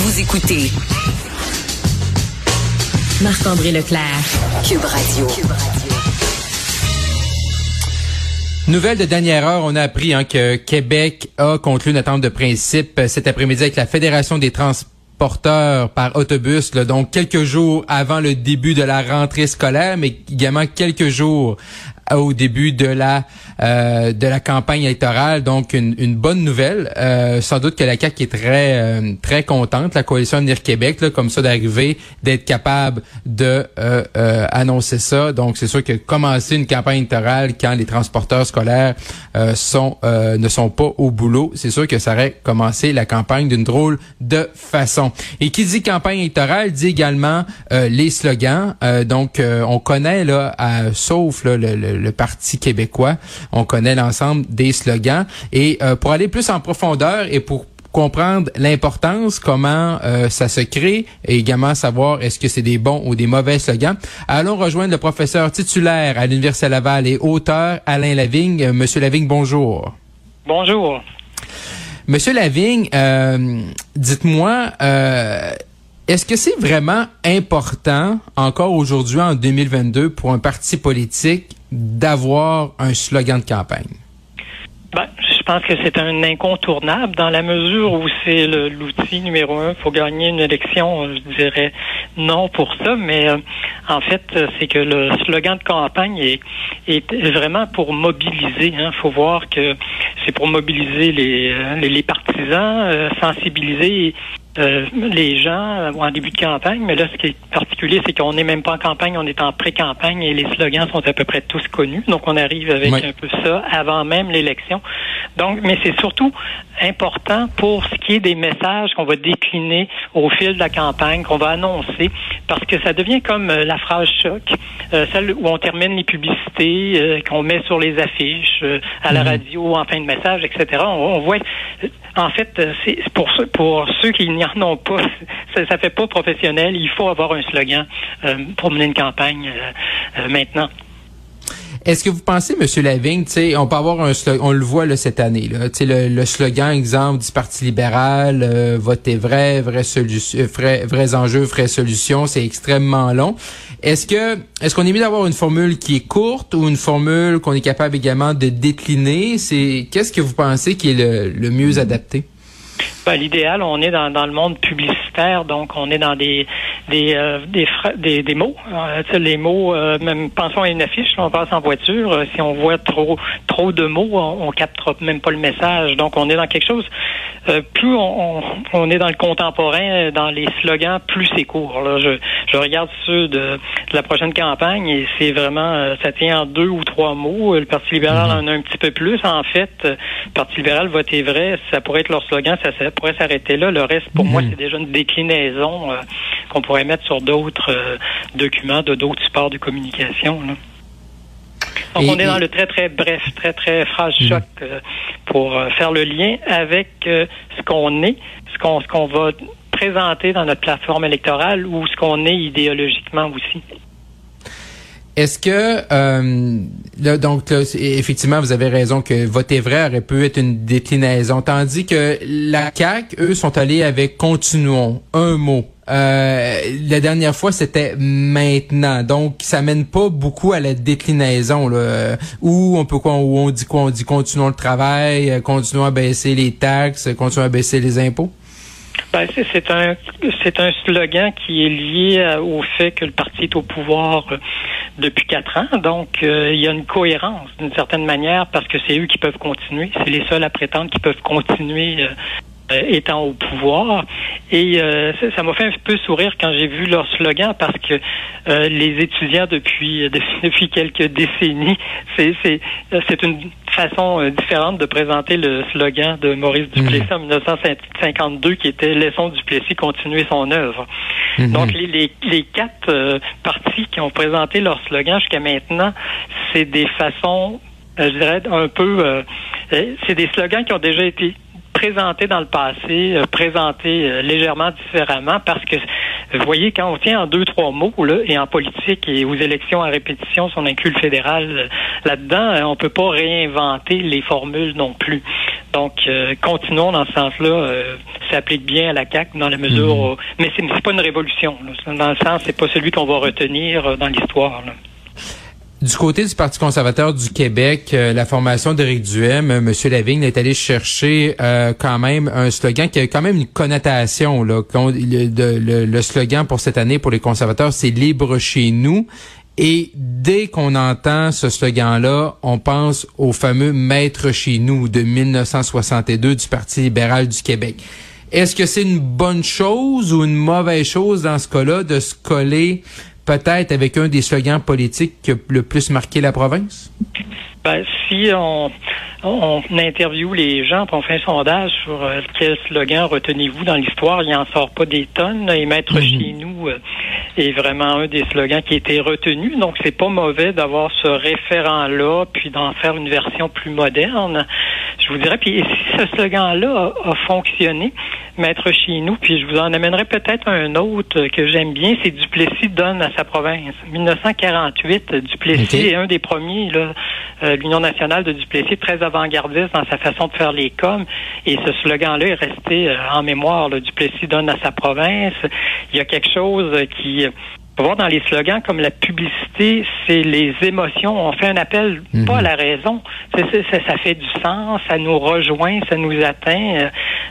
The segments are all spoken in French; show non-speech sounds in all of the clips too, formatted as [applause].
Vous écoutez Marc-André Leclerc, Cube Radio. Nouvelle de dernière heure, on a appris hein, que Québec a conclu une attente de principe cet après-midi avec la Fédération des transporteurs par autobus, donc quelques jours avant le début de la rentrée scolaire, mais également quelques jours au début de la euh, de la campagne électorale. Donc une, une bonne nouvelle. Euh, sans doute que la CAQ est très euh, très contente, la coalition Avenir Québec, là, comme ça d'arriver, d'être capable de annoncer ça. Donc c'est sûr que commencer une campagne électorale quand les transporteurs scolaires sont ne sont pas au boulot, c'est sûr que ça aurait commencé la campagne d'une drôle de façon. Et qui dit campagne électorale dit également les slogans. donc on connaît là, sauf là, le le Parti québécois. On connaît l'ensemble des slogans. Et euh, pour aller plus en profondeur et pour comprendre l'importance, comment euh, ça se crée et également savoir est-ce que c'est des bons ou des mauvais slogans. Allons rejoindre le professeur titulaire à l'Université Laval et auteur Alain Lavigne. Euh, Monsieur Lavigne, bonjour. Bonjour. Monsieur Lavigne, dites-moi, est-ce que c'est vraiment important encore aujourd'hui en 2022 pour un parti politique d'avoir un slogan de campagne? Ben, je pense que c'est un incontournable dans la mesure où c'est l'outil numéro un pour gagner une élection. Je dirais non pour ça, mais euh, en fait, c'est que le slogan de campagne est, vraiment pour mobiliser. Il hein. faut voir que c'est pour mobiliser les, les, partisans, euh, sensibiliser euh, les gens euh, en début de campagne, mais là, ce qui est particulier, c'est qu'on n'est même pas en campagne, on est en pré-campagne et les slogans sont à peu près tous connus. Donc, on arrive avec un peu ça avant même l'élection. Donc, mais c'est surtout important pour ce des messages qu'on va décliner au fil de la campagne, qu'on va annoncer, parce que ça devient comme euh, la phrase choc, celle où on termine les publicités, qu'on met sur les affiches, à la mhm. radio, en fin de message, etc. On, on voit en fait, euh, c'est pour ceux, pour ceux qui n'y en ont pas, [laughs] ça, ça fait pas professionnel. Il faut avoir un slogan euh, pour mener une campagne euh, maintenant. Est-ce que vous pensez, Monsieur Lavigne, on peut avoir un slogan, on le voit là, cette année, là, le, slogan exemple du Parti libéral, euh, votez vrai, vraie solution, vrais, vrais enjeux, vraies solutions, c'est extrêmement long. Est-ce que est-ce qu'on est mieux d'avoir une formule qui est courte ou une formule qu'on est capable également de décliner? C'est qu'est-ce que vous pensez qui est le mieux adapté? Ben, l'idéal, on est dans, dans le monde publicitaire, donc on est dans des des euh, des, des, mots. Euh, les mots, euh, même pensons à une affiche, on passe en voiture, si on voit trop trop de mots, on, on capte même pas le message. Donc on est dans quelque chose. plus on, on, est dans le contemporain, dans les slogans, plus c'est court. Là. Je, je regarde ceux de, la prochaine campagne et c'est vraiment ça tient en deux ou trois mots. Le Parti libéral mm-hmm. en a un petit peu plus. En fait, le Parti libéral, votez vrai, ça pourrait être leur slogan, ça, ça pourrait s'arrêter là. Le reste, pour moi, mm-hmm. c'est déjà une déclinaison qu'on pourrait mettre sur d'autres euh, documents, de d'autres supports de communication. Donc, on est dans le très, très bref, très, très phrase hmm. choc euh, pour euh, faire le lien avec ce qu'on est, ce qu'on, ce qu'on va présenter dans notre plateforme électorale ou ce qu'on est idéologiquement aussi. Est-ce que là, donc effectivement vous avez raison que voter vrai aurait pu être une déclinaison, tandis que la CAC eux sont allés avec continuons un mot. Euh, la dernière fois, c'était maintenant. Donc, ça mène pas beaucoup à la déclinaison. Là, où on peut quoi, où on dit quoi, on dit continuons le travail, euh, continuons à baisser les taxes, continuons à baisser les impôts? Ben, c'est un c'est un slogan qui est lié euh, au fait que le parti est au pouvoir depuis quatre ans. Donc, il y a une cohérence d'une certaine manière parce que c'est eux qui peuvent continuer. C'est les seuls à prétendre qui peuvent continuer euh, étant au pouvoir. Et euh, ça m'a fait un peu sourire quand j'ai vu leur slogan parce que euh, les étudiants depuis [laughs] depuis quelques décennies, c'est c'est c'est une façon différente de présenter le slogan de Maurice Duplessis mhm. en 1952 qui était laissons Duplessis continuer son œuvre. Mhm. Donc les, les, les quatre partis qui ont présenté leur slogan jusqu'à maintenant, c'est des façons je dirais un peu c'est des slogans qui ont déjà été présenté dans le passé, euh, présenté euh, légèrement différemment parce que vous voyez, quand on tient en deux, trois mots, là, et en politique et aux élections à répétition, son incul fédéral euh, là-dedans, on peut pas réinventer les formules non plus. Donc, continuons dans ce sens-là. ça applique bien à la CAQ dans la mesure mhm. où... Mais c'est, pas une révolution. Dans le sens, c'est pas celui qu'on va retenir dans l'histoire. Du côté du Parti conservateur du Québec, euh, la formation d'Éric Duhem, euh, M. Lavigne est allé chercher euh, quand même un slogan qui a quand même une connotation. Là, le, le, slogan pour cette année pour les conservateurs, c'est Libre chez nous. Et dès qu'on entend ce slogan-là, on pense au fameux Maître chez nous de 1962 du Parti libéral du Québec. Est-ce que c'est une bonne chose ou une mauvaise chose dans ce cas-là de se coller peut-être avec un des slogans politiques qui a le plus marqué la province? Ben, si on, on, interviewe les gens, on fait un sondage sur euh, quel slogan retenez-vous dans l'histoire, il n'en sort pas des tonnes. Et Maître mhm. chez nous euh, est vraiment un des slogans qui a été retenu. Donc, c'est pas mauvais d'avoir ce référent-là, puis d'en faire une version plus moderne. Je vous dirais, puis si ce slogan-là a fonctionné, Maître chez nous, puis je vous en amènerai peut-être un autre que j'aime bien, c'est Duplessis donne à sa province. 1948, Duplessis est un des premiers, là, euh, l'Union nationale de Duplessis, très avant-gardiste dans sa façon de faire les coms, et ce slogan-là est resté euh, en mémoire. Duplessis donne à sa province. Il y a quelque chose qui voir dans les slogans comme la publicité, c'est les émotions. On fait un appel pas à la raison. ça, ça, fait du sens, ça nous rejoint, ça nous atteint. Euh,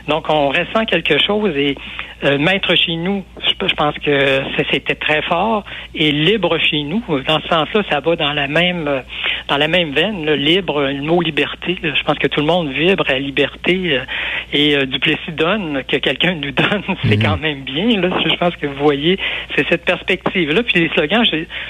donc, on ressent quelque chose et euh, maître chez nous, je, pense que c'était très fort. Et libre chez nous, dans ce sens-là, ça va dans la même dans la même veine. Le libre, le mot liberté. je pense que tout le monde vibre à liberté. Euh, et euh, Duplessis donne, que quelqu'un nous donne, [laughs] c'est mhm. quand même bien. Là, je pense que vous voyez, c'est cette perspective-là. Puis les slogans,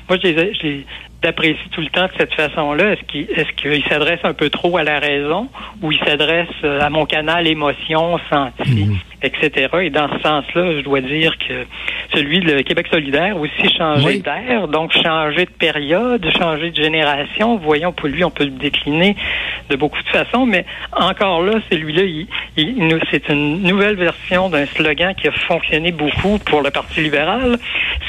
moi, je les, je les tout le temps de cette façon-là? Est-ce qu'il est-ce qu'il s'adresse un peu trop à la raison ou il s'adresse euh, à mon canal émotion, senti, mhm. Etc. Et dans ce sens-là, je dois dire que celui de Québec solidaire aussi changé d'air, donc changer de période, changer de génération. Voyons, pour lui, on peut le décliner de beaucoup de façons, mais encore là, celui-là, il, il, c'est une nouvelle version d'un slogan qui a fonctionné beaucoup pour le Parti libéral.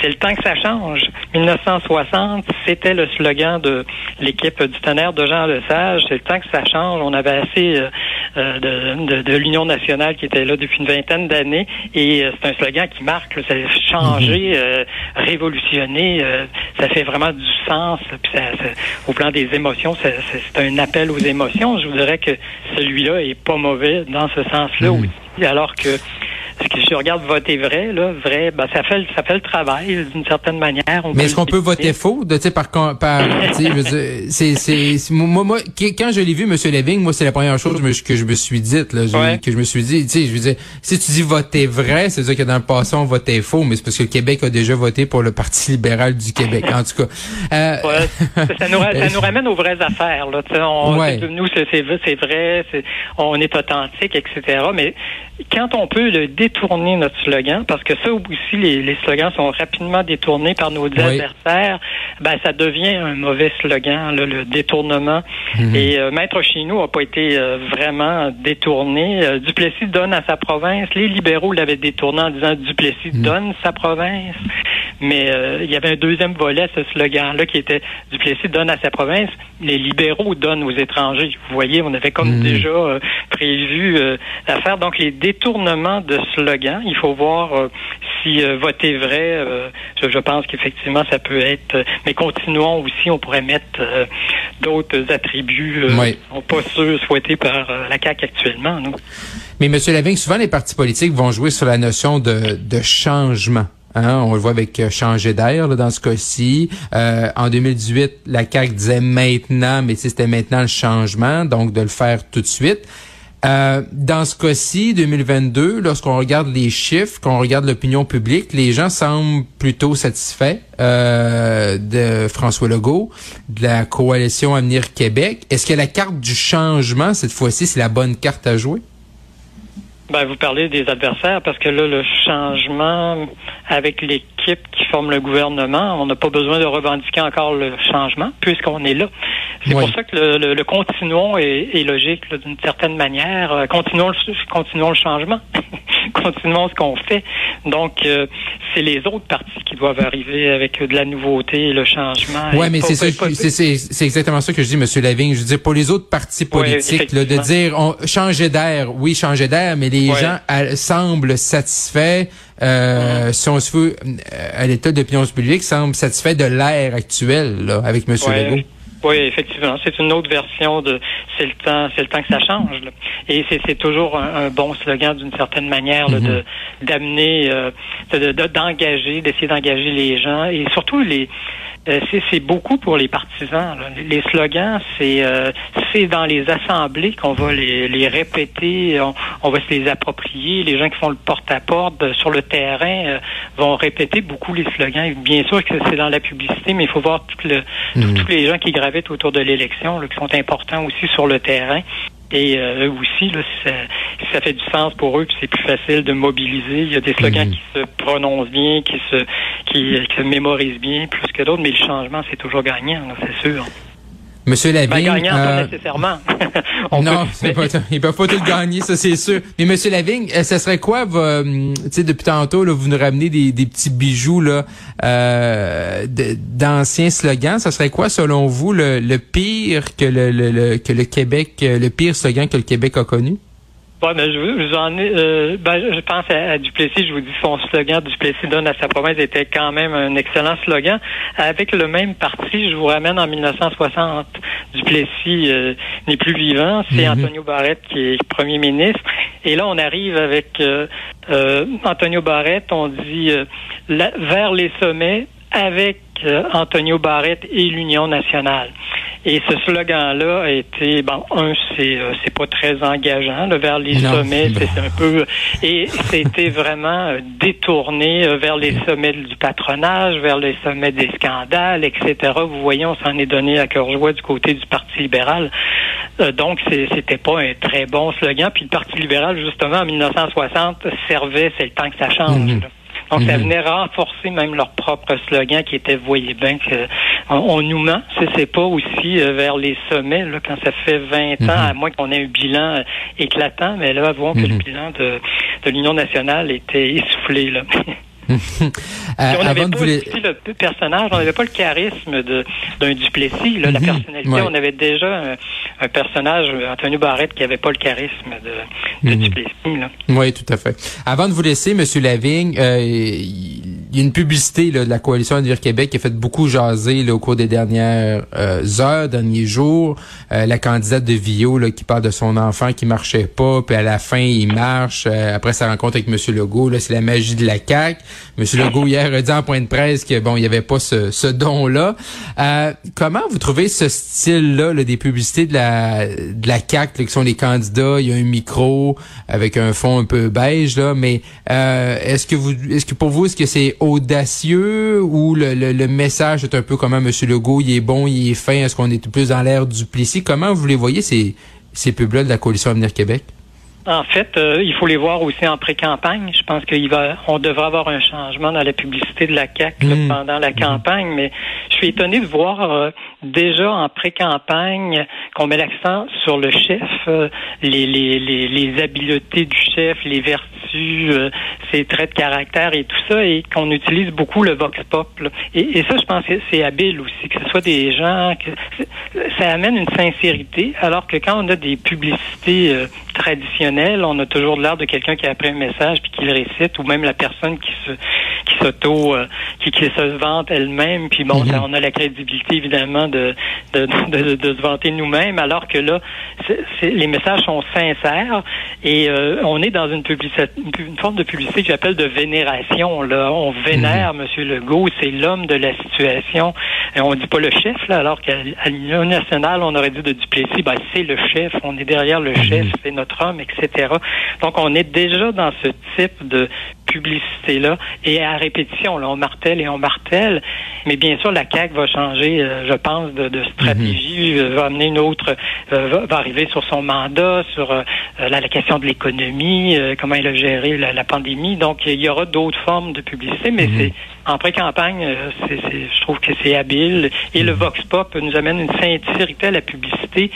C'est le temps que ça change. 1960, c'était le slogan de l'équipe du tonnerre de Jean Lesage. C'est le temps que ça change. On avait assez euh, euh, de, de, l'Union nationale qui était là depuis une vingtaine d'années et euh, c'est un slogan qui marque. ça a changé, mhm. révolutionné. ça fait vraiment du sens. Puis ça, au plan des émotions, c'est un appel aux émotions. Je vous dirais que celui-là est pas mauvais dans ce sens-là mhm. aussi, alors que que je regarde voter vrai, là, vrai, ben, ça fait, ça fait le travail d'une certaine manière. Mais est-ce qu'on peut voter faux, de, par, par, c'est, c'est, moi, moi, quand je l'ai vu, Monsieur Leving, moi, c'est la première chose que je me suis dite, là, que je me suis dit, tu sais, je veux dire, si tu dis voter vrai, c'est-à-dire que dans le passé, on votait faux, mais c'est parce que le Québec a déjà voté pour le Parti libéral du Québec, en tout cas. Euh... ça, nous, ça nous [laughs] ramène aux vraies affaires, là, on, nous, c'est, c'est vrai, c'est, on est authentique, etc., mais quand on peut le détourner notre slogan, parce que ça aussi, les, slogans sont rapidement détournés par nos adversaires, ben ça devient un mauvais slogan, le détournement. Mhm. Et euh, Maître Chinou n'a pas été euh, vraiment détourné. Euh, Duplessis donne à sa province. Les libéraux l'avaient détourné en disant Duplessis mhm. donne sa province. Mais il y avait un deuxième volet à ce slogan-là qui était Duplessis donne à sa province. Les libéraux donnent aux étrangers. Vous voyez, on avait comme mhm. déjà prévu l'affaire. Donc les détournements de slogans, il faut voir si voter vrai. Je, pense qu'effectivement ça peut être. mais continuons aussi, on pourrait mettre d'autres attributs euh, sont pas ceux souhaités par euh, la CAQ actuellement. Nous. Mais M. Lavigne, souvent les partis politiques vont jouer sur la notion de, de changement. Hein, on le voit avec euh, changer d'air dans ce cas-ci. Euh, en 2018, la CAQ disait maintenant, mais c'était maintenant le changement, donc de le faire tout de suite. Euh, dans ce cas-ci, 2022, lorsqu'on regarde les chiffres, qu'on regarde l'opinion publique, les gens semblent plutôt satisfaits de François Legault, de la coalition Avenir Québec. Est-ce que la carte du changement, cette fois-ci, c'est la bonne carte à jouer? Ben, vous parlez des adversaires parce que là, le changement avec l'équipe qui forme le gouvernement, on n'a pas besoin de revendiquer encore le changement puisqu'on est là. C'est pour ça que le, le, continuons est, logique d'une certaine manière. Euh, continuons, le, continuons le changement. [laughs] continuons ce qu'on fait. Donc, euh, c'est les autres partis qui doivent arriver avec de la nouveauté et le changement. Oui, mais c'est ça, c'est exactement ça que je dis, Monsieur Lavigne. Je veux dire, pour les autres partis politiques, de dire on changer d'air, oui, changer d'air, mais les gens semblent satisfaits. Euh, mm-hmm. Si on se veut, à l'état d'opinion publique, semblent satisfaits de l'air actuel là, avec M. Legault. Oui, effectivement. C'est une autre version de c'est le temps, c'est le temps que ça change. Et c'est toujours un, bon slogan d'une certaine manière de mm-hmm. d'amener, euh, d'engager, d'essayer d'engager les gens et surtout les euh, c'est beaucoup pour les partisans. Les slogans, c'est euh, c'est dans les assemblées qu'on va les, les répéter, on, va se les approprier. Les gens qui font le porte-à-porte euh, sur le terrain vont répéter beaucoup les slogans. Bien sûr que c'est dans la publicité, mais il faut voir tout le, mhm. tous les gens qui gravitent autour de l'élection, qui sont importants aussi sur le terrain. Et eux aussi, là, ça, ça fait du sens pour eux, puis c'est plus facile de mobiliser. Il y a des slogans mhm. qui se prononcent bien, qui se qui, se mémorisent bien plus que d'autres, mais le changement, c'est toujours gagnant, c'est sûr. Monsieur Lavigne. Ben, gagnant, pas euh, nécessairement. [laughs] non, peut, pas, il peut pas tout gagner, ça c'est sûr. Mais Monsieur Lavigne, euh, ce serait quoi, euh, tu sais, depuis tantôt, là, vous nous ramenez des, des petits bijoux là, euh, d'anciens slogans. Ce serait quoi, selon vous, le, le pire que le, le, que le Québec, le pire slogan que le Québec a connu? Bon, ben, je, je, en ai, euh, ben, je pense à, Duplessis. Je vous dis, son slogan Duplessis donne à sa promesse était quand même un excellent slogan. Avec le même parti, je vous ramène en 1960. Duplessis euh, n'est plus vivant. C'est mhm. Antonio Barrette qui est premier ministre. Et là, on arrive avec euh, Antonio Barrette. On dit vers les sommets avec Antonio Barrette et l'Union nationale. Et ce slogan-là a été, bon, un, c'est euh, c'est pas très engageant là, vers les sommets, c'est un peu, et c'était vraiment euh, détourné euh, vers les sommets du patronage, vers les sommets des scandales, etc. Vous voyez, on s'en est donné à cœur joie du côté du Parti libéral. donc, c'était pas un très bon slogan. Puis le Parti libéral, justement, en 1960, servait, c'est le temps que ça change. Mhm. Donc, ça mhm. venait renforcer même leur propre slogan qui était, voyez bien que on, nous ment. C'est pas aussi euh, vers les sommets, là, quand ça fait 20 ans, mhm. à moins qu'on ait un bilan euh, éclatant, mais là, avouons que le mhm. bilan de, de l'Union nationale était essoufflé, là. [laughs] Euh, on n'avait pas le personnage, on n'avait pas le charisme d'un Duplessis, là, la personnalité. On avait déjà un, personnage, Antonio Barrette, qui n'avait pas le charisme de, Duplessis. Là. Oui, tout à fait. Avant de vous laisser, Monsieur Lavigne, il y a une publicité là, de la coalition Avenir Québec qui a fait beaucoup jaser là, au cours des dernières euh, heures, derniers jours. Euh, la candidate de Vio là, qui parle de son enfant qui marchait pas, puis à la fin il marche. Euh, après sa rencontre avec Monsieur Legault, là, c'est la magie de la CAQ. Monsieur Legault hier a dit en point de presse que bon, il y avait pas ce, ce don-là. comment vous trouvez ce style-là là, des publicités de la de la CAQ, qui sont les candidats, il y a un micro avec un fond un peu beige là, mais est-ce que vous est-ce que pour vous est-ce que c'est audacieux ou le, le, message est un peu comme M. Legault, il est bon, il est fin, est-ce qu'on est plus dans l'air du Plessis? Comment vous les voyez, ces, ces pubs-là de la Coalition Avenir Québec? En fait, euh, il faut les voir aussi en pré-campagne. Je pense qu'il va, on devrait avoir un changement dans la publicité de la CAC mmh. pendant la mmh. campagne, mais je suis étonné de voir euh, déjà en pré-campagne qu'on met l'accent sur le chef, euh, les, les, les, les, habiletés du chef, les vertus, ses traits de caractère et tout ça, et qu'on utilise beaucoup le vox pop. Et, et, ça, je pense que c'est habile aussi, que ce soit des gens, que ça amène une sincérité, alors que quand on a des publicités traditionnelles, on a toujours l'air de quelqu'un qui a appris un message puis qui le récite, ou même la personne qui se qui s'auto euh, qui, qui se vante elle-même. Puis bon, mhm. on a la crédibilité évidemment de de, de, de se vanter nous-mêmes, alors que là, les messages sont sincères et euh, on est dans une forme de publicité que j'appelle de vénération. Là, on vénère M. Mhm. Monsieur Legault, c'est l'homme de la situation. Et on dit pas le chef là, alors qu'à l'Union nationale, on aurait dit de Duplessis, ben c'est le chef, on est derrière le mhm. chef, c'est notre homme, etc. Donc on est déjà dans ce type de publicité-là et à répétition. Là, on martèle et on martèle. Mais bien sûr, la CAQ va changer, euh, je pense, de, de stratégie, Mhm. euh, va amener une autre, euh, va, va arriver sur son mandat, sur euh, la, la question de l'économie, comment il a géré la, la pandémie. Donc, il y aura d'autres formes de publicité, mais Mhm. c'est en pré-campagne, je trouve que c'est habile. Et Mhm. le Vox Pop nous amène une sincérité à la publicité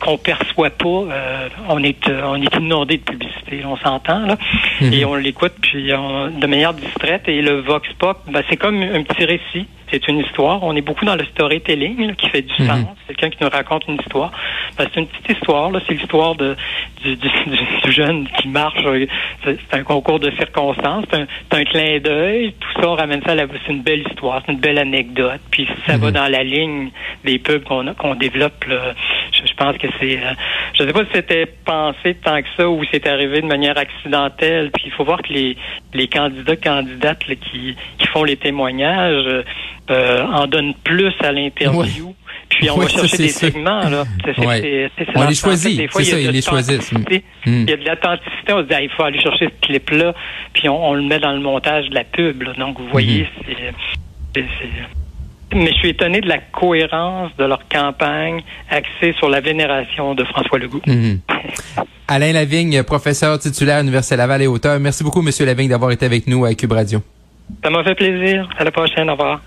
qu'on perçoit pas. Euh, on est euh, on est inondé de publicité, on s'entend là, Mhm. et on l'écoute puis on- de manière distraite. Et le Vox Pop, ben, c'est comme un petit récit. C'est une histoire. On est beaucoup dans le storytelling là, qui fait du Mhm. sens. Quelqu'un qui nous raconte une histoire. Ben, c'est une petite histoire. Là. C'est l'histoire de du, du- [laughs] du- jeune qui marche. euh, C'est un concours de circonstances. C'est un, un clin d'œil. Tout ça, on ramène ça à la... C'est une belle histoire. C'est une belle anecdote. Puis ça va Mhm. dans la ligne des pubs qu'on a- qu'on développe. là. Je, je pense que c'est... euh, je sais pas si c'était pensé tant que ça ou si c'est arrivé de manière accidentelle. Puis il faut voir que les, les candidats, candidates là, qui, qui font les témoignages euh, en donnent plus à l'interview. Puis on Ouais, va chercher des segments. Là. On les choisit. des fois, C'est il y a ça, de l'authenticité. Mm. Il y a de l'authenticité. On se dit, ah, il faut aller chercher ce clip-là, puis on, on le met dans le montage de la pub. là. Donc, vous voyez, c'est- c'est... c'est- Mais je suis étonné de la cohérence de leur campagne axée sur la vénération de François Legault. Mhm. Alain Lavigne, professeur titulaire à l'Université Laval et auteur. Merci beaucoup, Monsieur Lavigne, d'avoir été avec nous à Cube Radio. Ça m'a fait plaisir. À la prochaine. Au revoir.